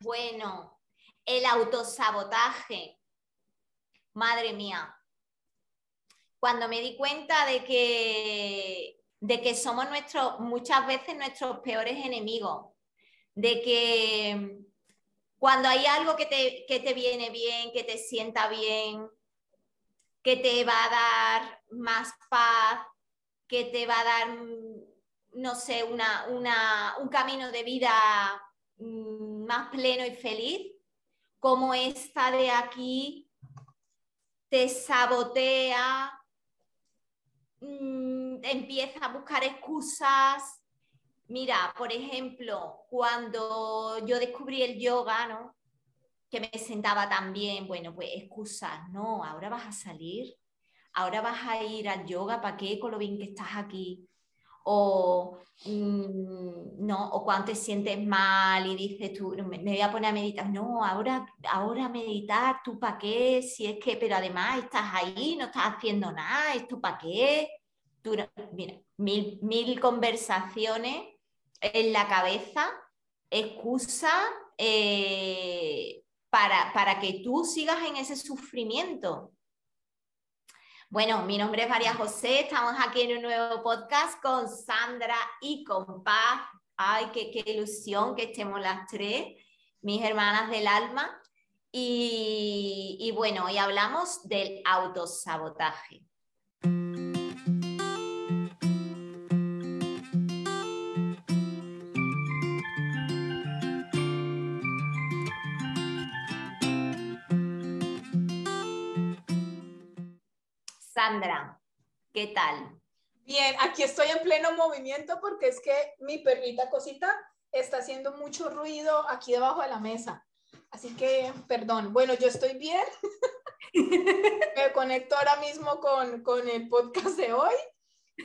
Bueno, el autosabotaje. Madre mía. Cuando me di cuenta de que, de que somos nuestros, muchas veces nuestros peores enemigos, de que cuando hay algo que te, que te viene bien, que te sienta bien, que te va a dar más paz, que te va a dar, no sé, una, un camino de vida mm, más pleno y feliz, como esta de aquí te sabotea, mm, empieza a buscar excusas. Mira, por ejemplo, cuando yo descubrí el yoga, ¿no? Que me sentaba tan bien, bueno, pues excusas, no, ahora vas a salir ahora vas a ir al yoga, ¿para qué? Con lo bien que estás aquí. O, mm, no, o cuando te sientes mal y dices tú, me, voy a poner a meditar. No, ahora, ahora meditar, ¿tú para qué? Si es que, pero además estás ahí, no estás haciendo nada, ¿esto para qué? mira, mil, mil conversaciones en la cabeza, excusa eh, para, para que tú sigas en ese sufrimiento. Bueno, mi nombre es María José, estamos aquí en un nuevo podcast con Sandra y con Paz. Ay, qué, ilusión que estemos las tres, mis hermanas del alma. Y, y bueno, hoy hablamos del autosabotaje. Sandra, ¿qué tal? Bien, aquí estoy en pleno movimiento porque es que mi perrita cosita está haciendo mucho ruido aquí debajo de la mesa. Así que, perdón. Bueno, yo estoy bien. me conecto ahora mismo con, con el podcast de hoy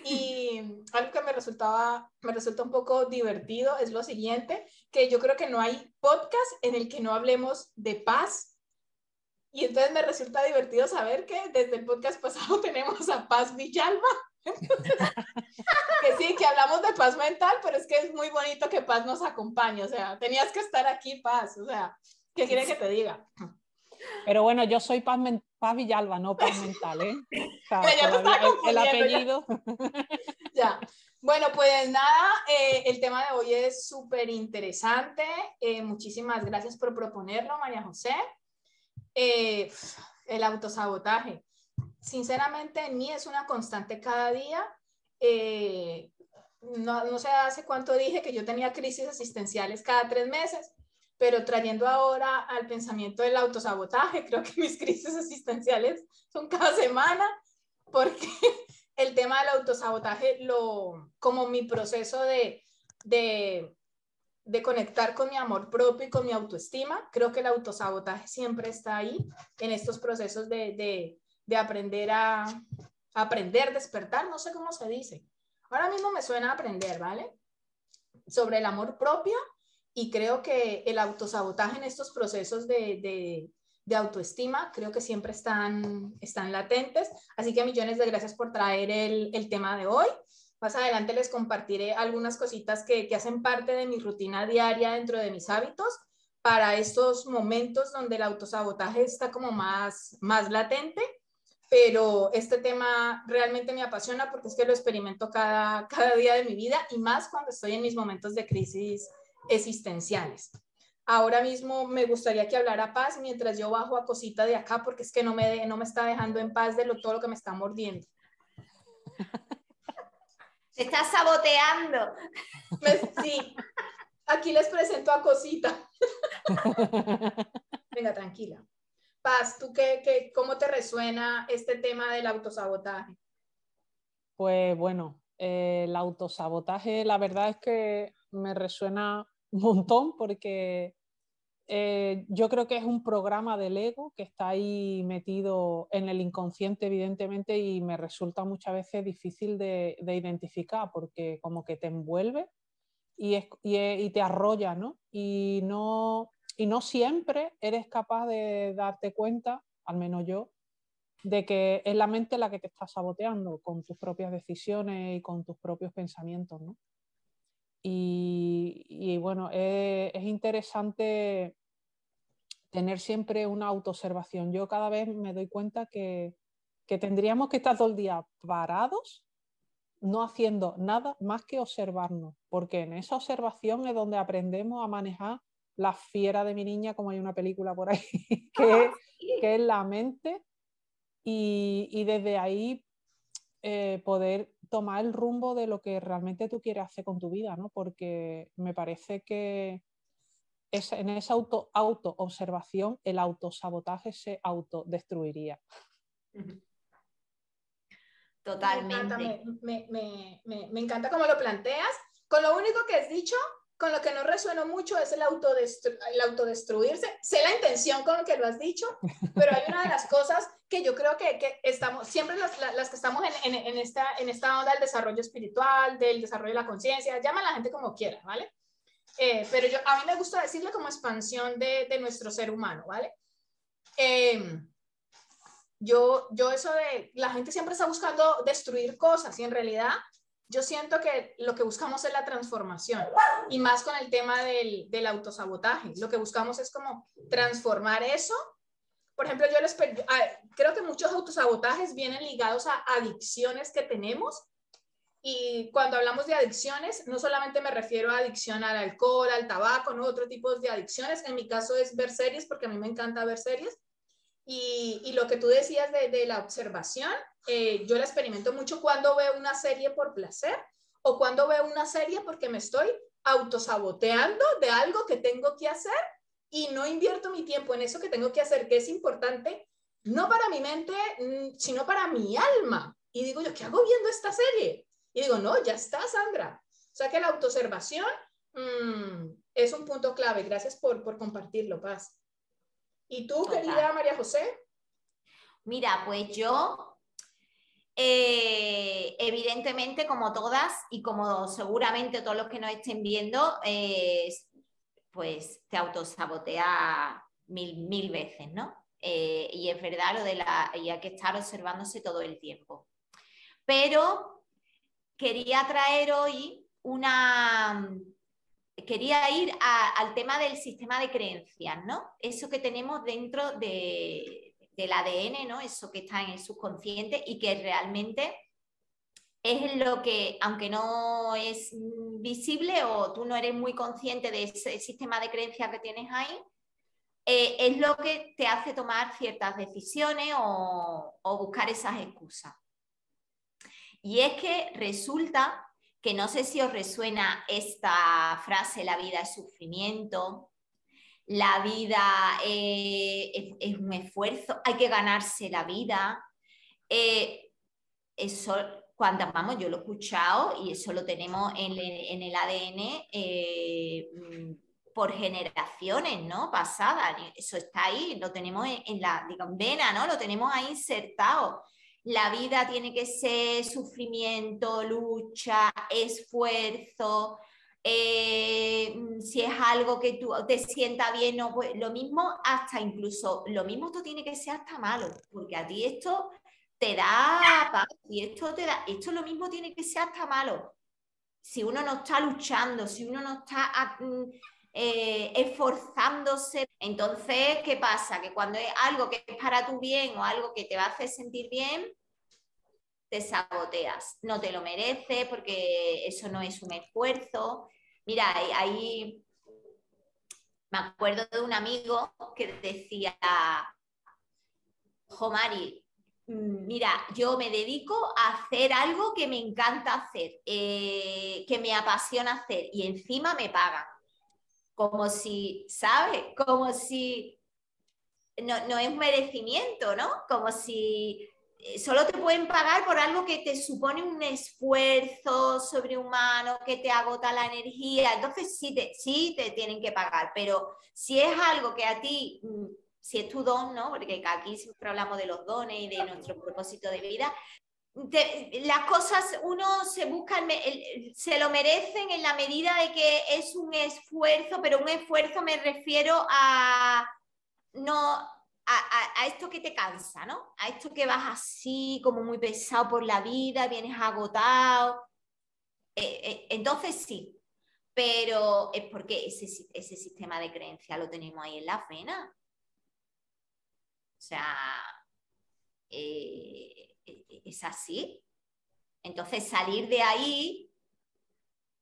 y algo que me resultaba, me resulta un poco divertido es lo siguiente, que yo creo que no hay podcast en el que no hablemos de paz y entonces me resulta divertido saber que desde el podcast pasado tenemos a Paz Villalba. que sí, que hablamos de paz mental, pero es que es muy bonito que Paz nos acompañe. O sea, tenías que estar aquí, Paz. O sea, ¿qué quiere que te diga? Pero bueno, yo soy Paz, Paz Villalba, no Paz Mental, ¿eh? O el, apellido. Ya. Bueno, pues nada, eh, el tema de hoy es súper interesante. Eh, muchísimas gracias por proponerlo, María José. Eh, el autosabotaje. Sinceramente, en mí es una constante cada día. Eh, no, no sé hace cuánto dije que yo tenía crisis existenciales cada tres meses, pero trayendo ahora al pensamiento del autosabotaje, creo que mis crisis existenciales son cada semana, porque el tema del autosabotaje, lo, como mi proceso de de conectar con mi amor propio y con mi autoestima. Creo que el autosabotaje siempre está ahí en estos procesos de, aprender a, aprender, despertar, no sé cómo se dice. Ahora mismo me suena aprender, ¿vale? Sobre el amor propio y creo que el autosabotaje en estos procesos de, autoestima creo que siempre están, están latentes. Así que millones de gracias por traer el, el tema de hoy. Más adelante les compartiré algunas cositas que, que hacen parte de mi rutina diaria dentro de mis hábitos para estos momentos donde el autosabotaje está como más, más latente, pero este tema realmente me apasiona porque es que lo experimento cada, cada día de mi vida y más cuando estoy en mis momentos de crisis existenciales. Ahora mismo me gustaría que hablara paz mientras yo bajo a cosita de acá porque es que no me, no me está dejando en paz de lo, todo lo que me está mordiendo. Se está saboteando. Sí. Aquí les presento a Cosita. Venga, tranquila. Paz, ¿tú qué, qué, cómo te resuena este tema del autosabotaje? Pues bueno, eh, el autosabotaje, la verdad es que me resuena un montón porque eh, yo creo que es un programa del ego que está ahí metido en el inconsciente, evidentemente, y me resulta muchas veces difícil de, identificar porque como que te envuelve y, te arrolla, ¿no? Y, ¿no? y no siempre eres capaz de darte cuenta, al menos yo, de que es la mente la que te está saboteando con tus propias decisiones y con tus propios pensamientos, ¿no? Y, bueno, es, interesante tener siempre una autoobservación. Yo cada vez me doy cuenta que, que tendríamos que estar todo el día parados, no haciendo nada más que observarnos, porque en esa observación es donde aprendemos a manejar la fiera de mi niña, como hay una película por ahí, que, que es la mente, y, y desde ahí eh, poder tomar el rumbo de lo que realmente tú quieres hacer con tu vida, ¿no? Porque me parece que en esa auto, auto observación el autosabotaje se autodestruiría. Totalmente. Me encanta, me, encanta cómo lo planteas. Con lo único que has dicho, con lo que no resueno mucho es el, el autodestruirse. Sé la intención con lo que lo has dicho, pero hay una de las cosas que yo creo que, que estamos, siempre las, las, que estamos en, en, esta, en esta onda del desarrollo espiritual, del desarrollo de la conciencia, llama a la gente como quiera, ¿vale? Eh, pero yo, a mí me gusta decirle como expansión de, de nuestro ser humano, ¿vale? Eh, yo, yo eso de, la gente siempre está buscando destruir cosas y en realidad yo siento que lo que buscamos es la transformación y más con el tema del, del autosabotaje. Lo que buscamos es como transformar eso. Por ejemplo, yo les creo que muchos autosabotajes vienen ligados a adicciones que tenemos y cuando hablamos de adicciones, no solamente me refiero a adicción al alcohol, al tabaco, no otro tipo de adicciones. En mi caso es ver series, porque a mí me encanta ver series. Y, lo que tú decías de, la observación, eh, yo la experimento mucho cuando veo una serie por placer o cuando veo una serie porque me estoy autosaboteando de algo que tengo que hacer y no invierto mi tiempo en eso que tengo que hacer, que es importante, no para mi mente, mm, sino para mi alma. Y digo yo, ¿qué hago viendo esta serie? Y digo, no, ya está, Sandra. O sea que la autoobservación mm, es un punto clave. Gracias por, por compartirlo, Paz. ¿Y tú, querida María José? Mira, pues yo, eh, evidentemente, como todas y como seguramente todos los que nos estén viendo, eh, pues te autosabotea mil, mil veces, ¿no? Eh, y es verdad lo de la, y hay que estar observándose todo el tiempo. Pero quería traer hoy una, quería ir al tema del sistema de creencias, ¿no? Eso que tenemos dentro del ADN, ¿no? Eso que está en el subconsciente y que realmente es lo que, aunque no es visible o tú no eres muy consciente de ese sistema de creencias que tienes ahí, eh, es lo que te hace tomar ciertas decisiones o buscar esas excusas. Y es que resulta que no sé si os resuena esta frase, la vida es sufrimiento, la vida eh, es, un esfuerzo, hay que ganarse la vida. Eh, eso, cuando vamos, yo lo he escuchado y eso lo tenemos en, el ADN eh, por generaciones, ¿no? Pasadas, eso está ahí, lo tenemos en, la vena, ¿no? Lo tenemos ahí insertado la vida tiene que ser sufrimiento, lucha, esfuerzo. Eh, si es algo que tú te sienta bien, no, pues lo mismo hasta incluso, lo mismo esto tiene que ser hasta malo, porque a ti esto te da paz y esto te da, esto lo mismo tiene que ser hasta malo. Si uno no está luchando, si uno no está mm, eh, esforzándose. Entonces, ¿qué pasa? Que cuando es algo que es para tu bien o algo que te va a hacer sentir bien, te saboteas. No te lo mereces porque eso no es un esfuerzo. Mira, ahí me acuerdo de un amigo que decía, Jomari, mm, mira, yo me dedico a hacer algo que me encanta hacer, eh, que me apasiona hacer y encima me pagan como si, ¿sabes? Como si no, no, es merecimiento, ¿no? Como si solo te pueden pagar por algo que te supone un esfuerzo sobrehumano, que te agota la energía. Entonces sí te, sí te tienen que pagar, pero si es algo que a ti, mm, si es tu don, ¿no? Porque aquí siempre hablamos de los dones y de nuestro propósito de vida, las cosas uno se busca, se lo merecen en la medida de que es un esfuerzo, pero un esfuerzo me refiero a no a, esto que te cansa, ¿no? A esto que vas así como muy pesado por la vida, vienes agotado. Eh, eh, entonces sí, pero es porque ese, ese sistema de creencia lo tenemos ahí en la pena sea, eh, es así. Entonces, salir de ahí,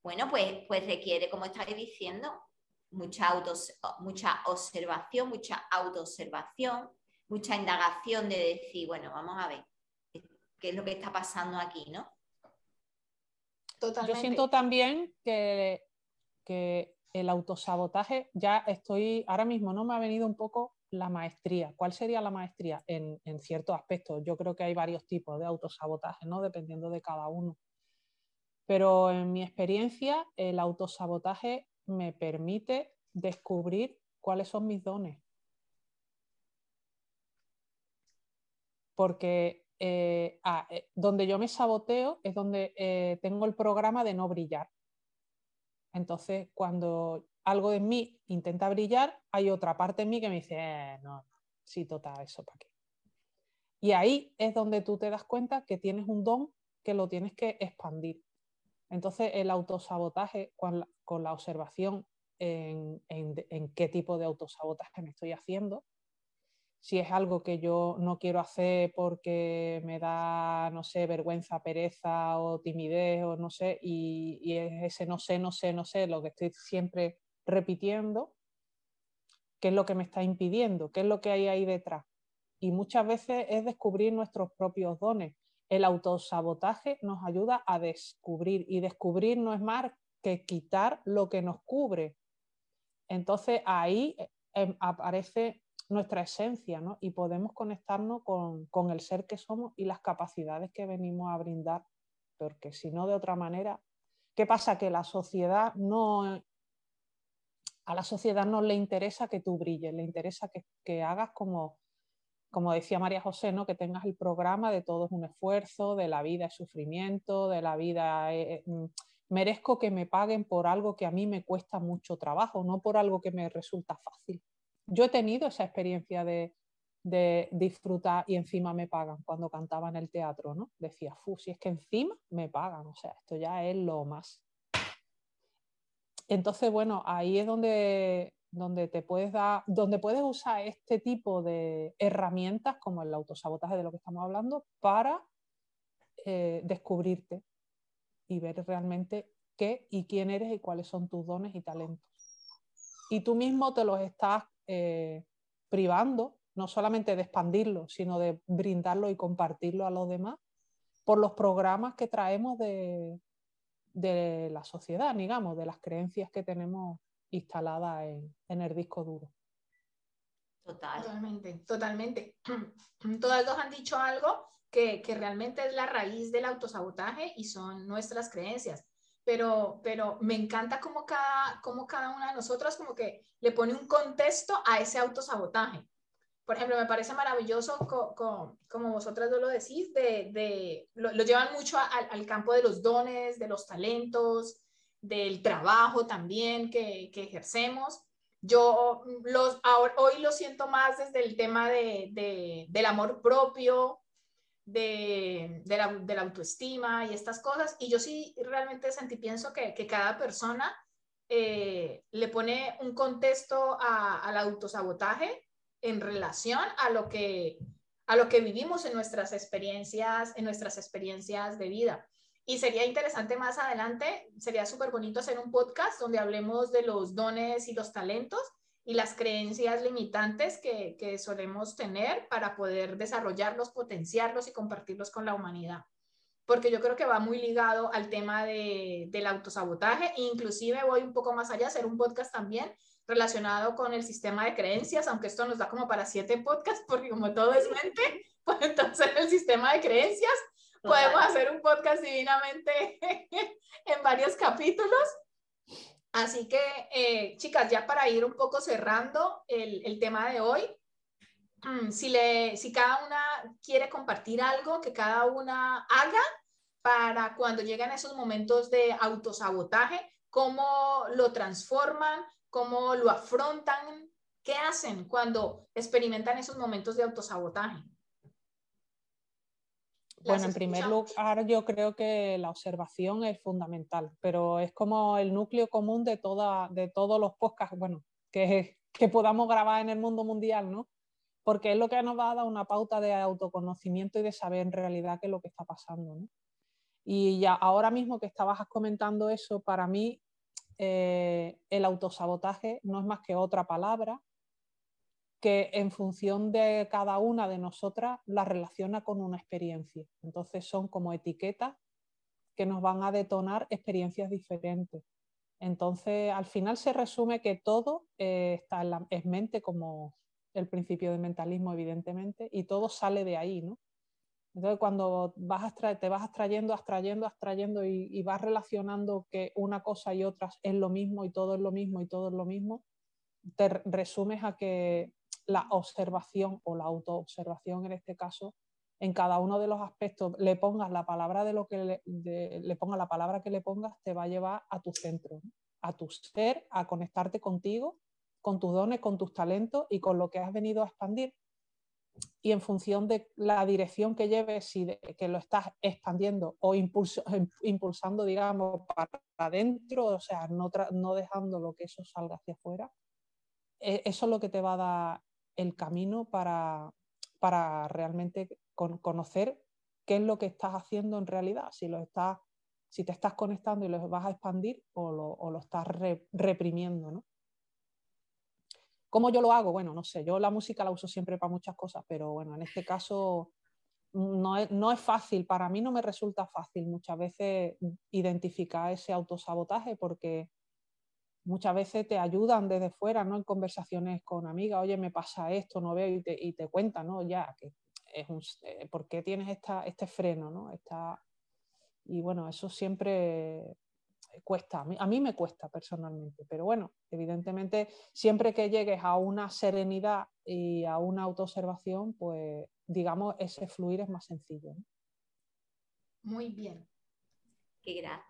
bueno, pues, pues requiere, como estáis diciendo, mucha, autos, mucha observación, mucha autoobservación, mucha indagación de decir, bueno, vamos a ver qué es lo que está pasando aquí, ¿no? Yo siento también que, que el autosabotaje, ya estoy, ahora mismo no me ha venido un poco la maestría. ¿Cuál sería la maestría? En, en ciertos aspectos. Yo creo que hay varios tipos de autosabotaje, ¿no? Dependiendo de cada uno. Pero en mi experiencia, el autosabotaje me permite descubrir cuáles son mis dones. Porque eh, ah, eh, donde yo me saboteo es donde eh, tengo el programa de no brillar. Entonces, cuando algo de mí intenta brillar, hay otra parte de mí que me dice, no, sí, total, eso para qué. Y ahí es donde tú te das cuenta que tienes un don que lo tienes que expandir. Entonces, el autosabotaje con la, observación en, qué tipo de autosabotaje me estoy haciendo, si es algo que yo no quiero hacer porque me da, no sé, vergüenza, pereza o timidez o no sé, y, y, es ese no sé, no sé, no sé, lo que estoy siempre repitiendo, qué es lo que me está impidiendo, qué es lo que hay ahí detrás. Y muchas veces es descubrir nuestros propios dones. El autosabotaje nos ayuda a descubrir y descubrir no es más que quitar lo que nos cubre. Entonces ahí eh, aparece nuestra esencia ¿no? y podemos conectarnos con, con, el ser que somos y las capacidades que venimos a brindar, porque si no de otra manera, ¿qué pasa? Que la sociedad no... A la sociedad no le interesa que tú brilles, le interesa que, que hagas como, como decía María José, ¿no? que tengas el programa de todo es un esfuerzo, de la vida es sufrimiento, de la vida... Eh, mm, merezco que me paguen por algo que a mí me cuesta mucho trabajo, no por algo que me resulta fácil yo he tenido esa experiencia de, disfrutar y encima me pagan cuando cantaba en el teatro, ¿no? Decía, fu, si es que encima me pagan, o sea, esto ya es lo más. Entonces, bueno, ahí es donde, donde te puedes dar, donde puedes usar este tipo de herramientas como el autosabotaje de lo que estamos hablando para eh, descubrirte y ver realmente qué y quién eres y cuáles son tus dones y talentos. Y tú mismo te los estás eh, privando, no solamente de expandirlo, sino de brindarlo y compartirlo a los demás por los programas que traemos de, la sociedad, digamos, de las creencias que tenemos instaladas en, el disco duro. Totalmente, totalmente. Todas dos han dicho algo que, que, realmente es la raíz del autosabotaje y son nuestras creencias pero, pero me encanta cómo cada, cómo cada una de nosotras como que le pone un contexto a ese autosabotaje. Por ejemplo, me parece maravilloso, como vosotras lo decís, de, de lo, llevan mucho al campo de los dones, de los talentos, del trabajo también que, que ejercemos. Yo los, hoy lo siento más desde el tema de, de, del amor propio, de, de, la, autoestima y estas cosas. Y yo sí realmente sentí, pienso que, que cada persona eh, le pone un contexto al autosabotaje en relación a lo, que, a lo que vivimos en nuestras experiencias, en nuestras experiencias de vida. Y sería interesante más adelante, sería súper bonito hacer un podcast donde hablemos de los dones y los talentos y las creencias limitantes que, que, solemos tener para poder desarrollarlos, potenciarlos y compartirlos con la humanidad. Porque yo creo que va muy ligado al tema de, del autosabotaje. Inclusive voy un poco más allá, hacer un podcast también relacionado con el sistema de creencias, aunque esto nos da como para siete podcasts, porque como todo es mente, pues entonces el sistema de creencias podemos hacer un podcast divinamente en varios capítulos. Así que, eh, chicas, ya para ir un poco cerrando el, tema de hoy, mm, si, le, si cada una quiere compartir algo que cada una haga para cuando llegan esos momentos de autosabotaje, cómo lo transforman, cómo lo afrontan, qué hacen cuando experimentan esos momentos de autosabotaje. Bueno, en primer lugar, yo creo que la observación es fundamental, pero es como el núcleo común de, toda, de todos los podcasts, bueno, que, que podamos grabar en el mundo mundial, ¿no? porque es lo que nos va a dar una pauta de autoconocimiento y de saber en realidad qué es lo que está pasando. Y ya ahora mismo que estabas comentando eso, para mí eh, el autosabotaje no es más que otra palabra que en función de cada una de nosotras la relaciona con una experiencia. Entonces son como etiquetas que nos van a detonar experiencias diferentes. Entonces, al final se resume que todo eh, está en la es mente, como el principio de mentalismo, evidentemente, y todo sale de ahí, ¿no? Entonces, cuando vas te vas abstrayendo, abstrayendo, abstrayendo y, y, vas relacionando que una cosa y otra es lo mismo y todo es lo mismo y todo es lo mismo, te resumes a que la observación o la autoobservación en este caso, en cada uno de los aspectos le pongas la palabra de lo que le, ponga la palabra que le pongas, te va a llevar a tu centro, a tu ser, a conectarte contigo, con tus dones, con tus talentos y con lo que has venido a expandir. Y en función de la dirección que lleves, si que lo estás expandiendo o impulso, impulsando, digamos, para adentro, o sea, no, no dejando lo que eso salga hacia afuera, e, eso es lo que te va a dar el camino para, para realmente conocer qué es lo que estás haciendo en realidad, si, lo estás, si te estás conectando y lo vas a expandir o lo, o lo estás reprimiendo. ¿no? ¿Cómo yo lo hago? Bueno, no sé, yo la música la uso siempre para muchas cosas, pero bueno, en este caso no es, no es fácil, para mí no me resulta fácil muchas veces identificar ese autosabotaje porque muchas veces te ayudan desde fuera, ¿no? En conversaciones con amigas, oye, me pasa esto, no veo, y te, y te cuentan, ¿no? Ya, que es un, eh, ¿por qué tienes esta, este freno, ¿no? Esta, y bueno, eso siempre cuesta, a mí, me cuesta personalmente, pero bueno, evidentemente siempre que llegues a una serenidad y a una autoobservación, pues digamos, ese fluir es más sencillo. Muy bien. Qué grato.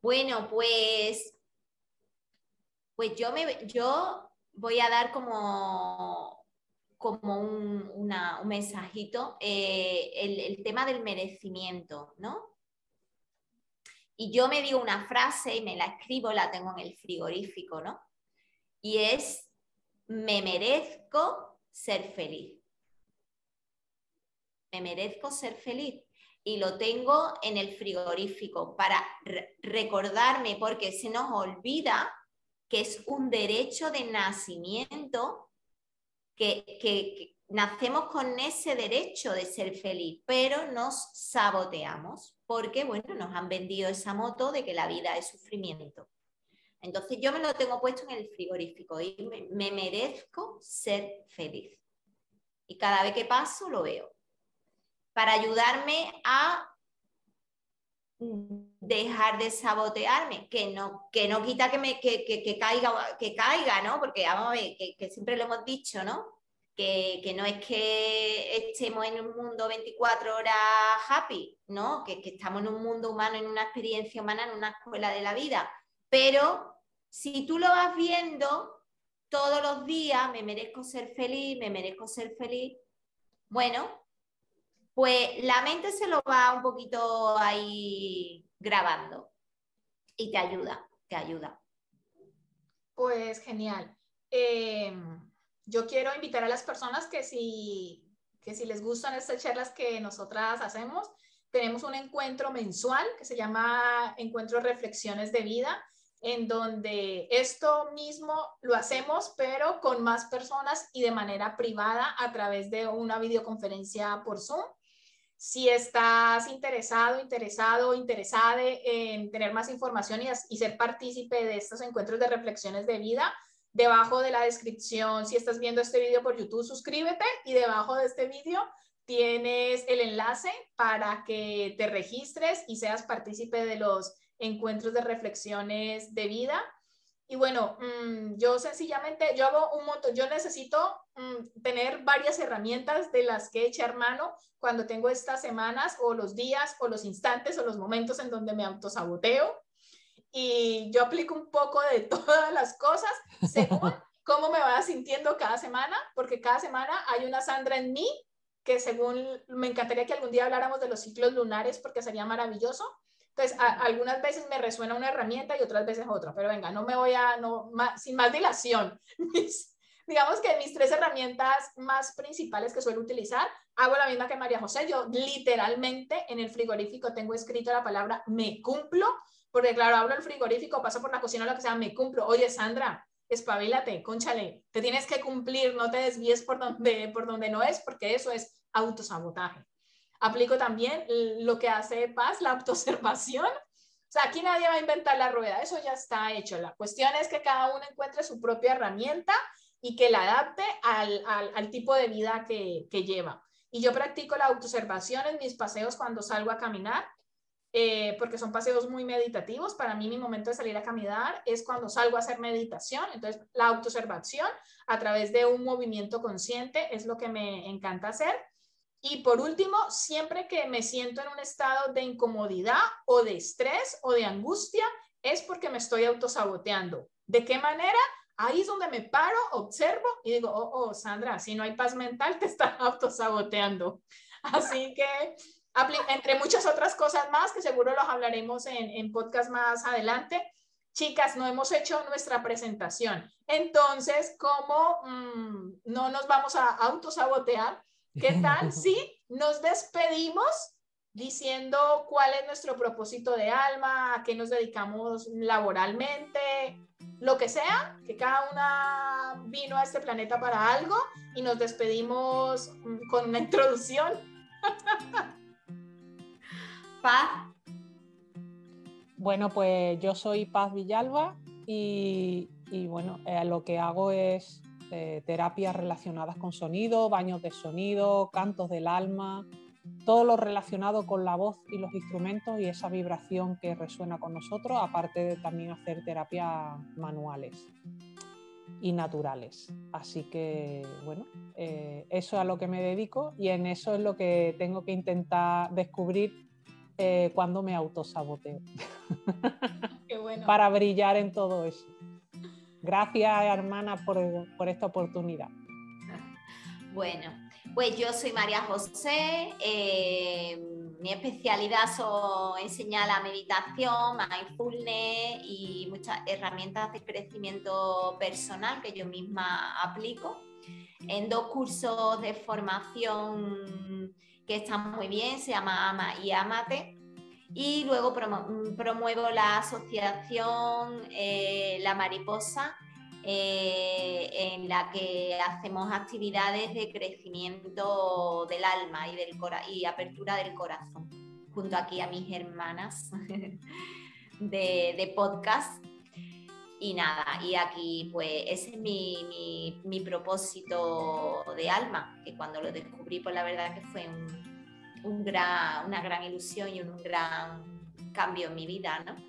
Bueno, pues pues yo, me, yo voy a dar como, como un, mensajito, eh, el, tema del merecimiento, ¿no? Y yo me digo una frase y me la escribo, la tengo en el frigorífico, ¿no? Y es, me merezco ser feliz. Me merezco ser feliz. Y lo tengo en el frigorífico para recordarme, porque se nos olvida que es un derecho de nacimiento, que, nacemos con ese derecho de ser feliz, pero nos saboteamos porque, bueno, nos han vendido esa moto de que la vida es sufrimiento. Entonces yo me lo tengo puesto en el frigorífico y me merezco ser feliz. Y cada vez que paso lo veo. Para ayudarme a dejar de sabotearme, que no, que no quita que, me, que, que, caiga, que caiga, ¿no? Porque vamos a ver, que, siempre lo hemos dicho, ¿no? Que, no es que estemos en un mundo 24 horas happy, ¿no? Que, estamos en un mundo humano, en una experiencia humana, en una escuela de la vida. Pero si tú lo vas viendo todos los días, me merezco ser feliz, me merezco ser feliz, bueno, pues la mente se lo va un poquito ahí grabando y te ayuda, te ayuda. Pues genial. Em, yo quiero invitar a las personas que si, que si les gustan estas charlas que nosotras hacemos, tenemos un encuentro mensual que se llama Encuentro Reflexiones de Vida, en donde esto mismo lo hacemos, pero con más personas y de manera privada a través de una videoconferencia por Zoom. Si estás interesado, interesado, interesada en tener más información y, ser partícipe de estos encuentros de reflexiones de vida, debajo de la descripción, si estás viendo este video por YouTube, suscríbete y debajo de este video tienes el enlace para que te registres y seas partícipe de los encuentros de reflexiones de vida. Y bueno, mm, yo sencillamente, yo hago un montón, yo necesito mm, tener varias herramientas de las que echar mano cuando tengo estas semanas o los días o los instantes o los momentos en donde me autosaboteo. Y yo aplico un poco de todas las cosas según cómo me vaya sintiendo cada semana, porque cada semana hay una Sandra en mí que según me encantaría que algún día habláramos de los ciclos lunares porque sería maravilloso entonces, algunas veces me resuena una herramienta y otras veces otra, pero venga, no me voy a, no, sin más dilación, mis, digamos que mis tres herramientas más principales que suelo utilizar, hago la misma que María José. Yo literalmente en el frigorífico tengo escrito la palabra me cumplo, porque claro, abro el frigorífico, paso por la cocina, lo que sea, me cumplo. Oye, Sandra, espabilate, conchale, te tienes que cumplir, no te desvíes por donde, por donde no es, porque eso es autosabotaje. Aplico también lo que hace Paz, la autoobservación. O sea, aquí nadie va a inventar la rueda, eso ya está hecho. La cuestión es que cada uno encuentre su propia herramienta y que la adapte al, al, tipo de vida que, que, lleva. Y yo practico la autoobservación en mis paseos cuando salgo a caminar, eh, porque son paseos muy meditativos. Para mí mi momento de salir a caminar es cuando salgo a hacer meditación. Entonces, la autoobservación a través de un movimiento consciente es lo que me encanta hacer. Y por último, siempre que me siento en un estado de incomodidad o de estrés o de angustia, es porque me estoy autosaboteando. ¿De qué manera? Ahí es donde me paro, observo y digo, oh, oh, Sandra, si no hay paz mental, te estás autosaboteando. Así que, entre muchas otras cosas más, que seguro los hablaremos en, en podcast más adelante, chicas, no hemos hecho nuestra presentación. Entonces, ¿cómo mm, no nos vamos a autosabotear? ¿Qué tal si nos despedimos diciendo cuál es nuestro propósito de alma, a qué nos dedicamos laboralmente, lo que sea, que cada una vino a este planeta para algo y nos despedimos con una introducción. Paz. Bueno, pues yo soy Paz Villalba y, bueno, eh, lo que hago es terapias relacionadas con sonido, baños de sonido, cantos del alma, todo lo relacionado con la voz y los instrumentos y esa vibración que resuena con nosotros, aparte de también hacer terapias manuales y naturales. Así que, bueno, eh, eso es a lo que me dedico y en eso es lo que tengo que intentar descubrir eh, cuando me autosaboteo. Para brillar en todo eso. Gracias, hermana, por, esta oportunidad. Bueno, pues yo soy María José. Eh, mi especialidad es enseñar la meditación, mindfulness y muchas herramientas de crecimiento personal que yo misma aplico en dos cursos de formación que están muy bien, se llama Ama y Amate y luego mm, promuevo la asociación eh, La Mariposa, eh, en la que hacemos actividades de crecimiento del alma y, del y apertura del corazón, junto aquí a mis hermanas de, podcast. Y nada, y aquí pues ese es mi, mi propósito de alma, que cuando lo descubrí pues la verdad que fue un, una gran ilusión y un gran cambio en mi vida, ¿no?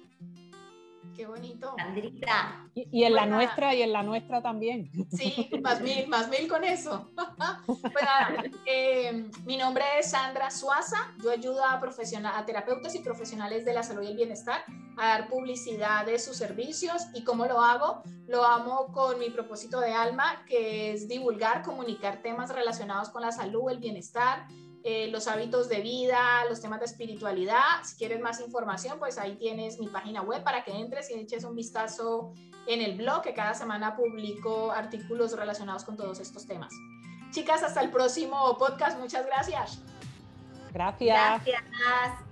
Qué bonito. Andrita. Y, en la nuestra, y en la nuestra también. Sí, más mil, más mil con eso. Eh, mi nombre es Sandra Suaza. Yo ayudo a, a terapeutas y profesionales de la salud y el bienestar a dar publicidad de sus servicios. ¿Y cómo lo hago? Lo amo con mi propósito de alma, que es divulgar, comunicar temas relacionados con la salud, el bienestar, eh, los hábitos de vida, los temas de espiritualidad. Si quieres más información, pues ahí tienes mi página web para que entres y eches un vistazo en el blog, que cada semana publico artículos relacionados con todos estos temas. Chicas, hasta el próximo podcast. Muchas gracias. Gracias. Gracias.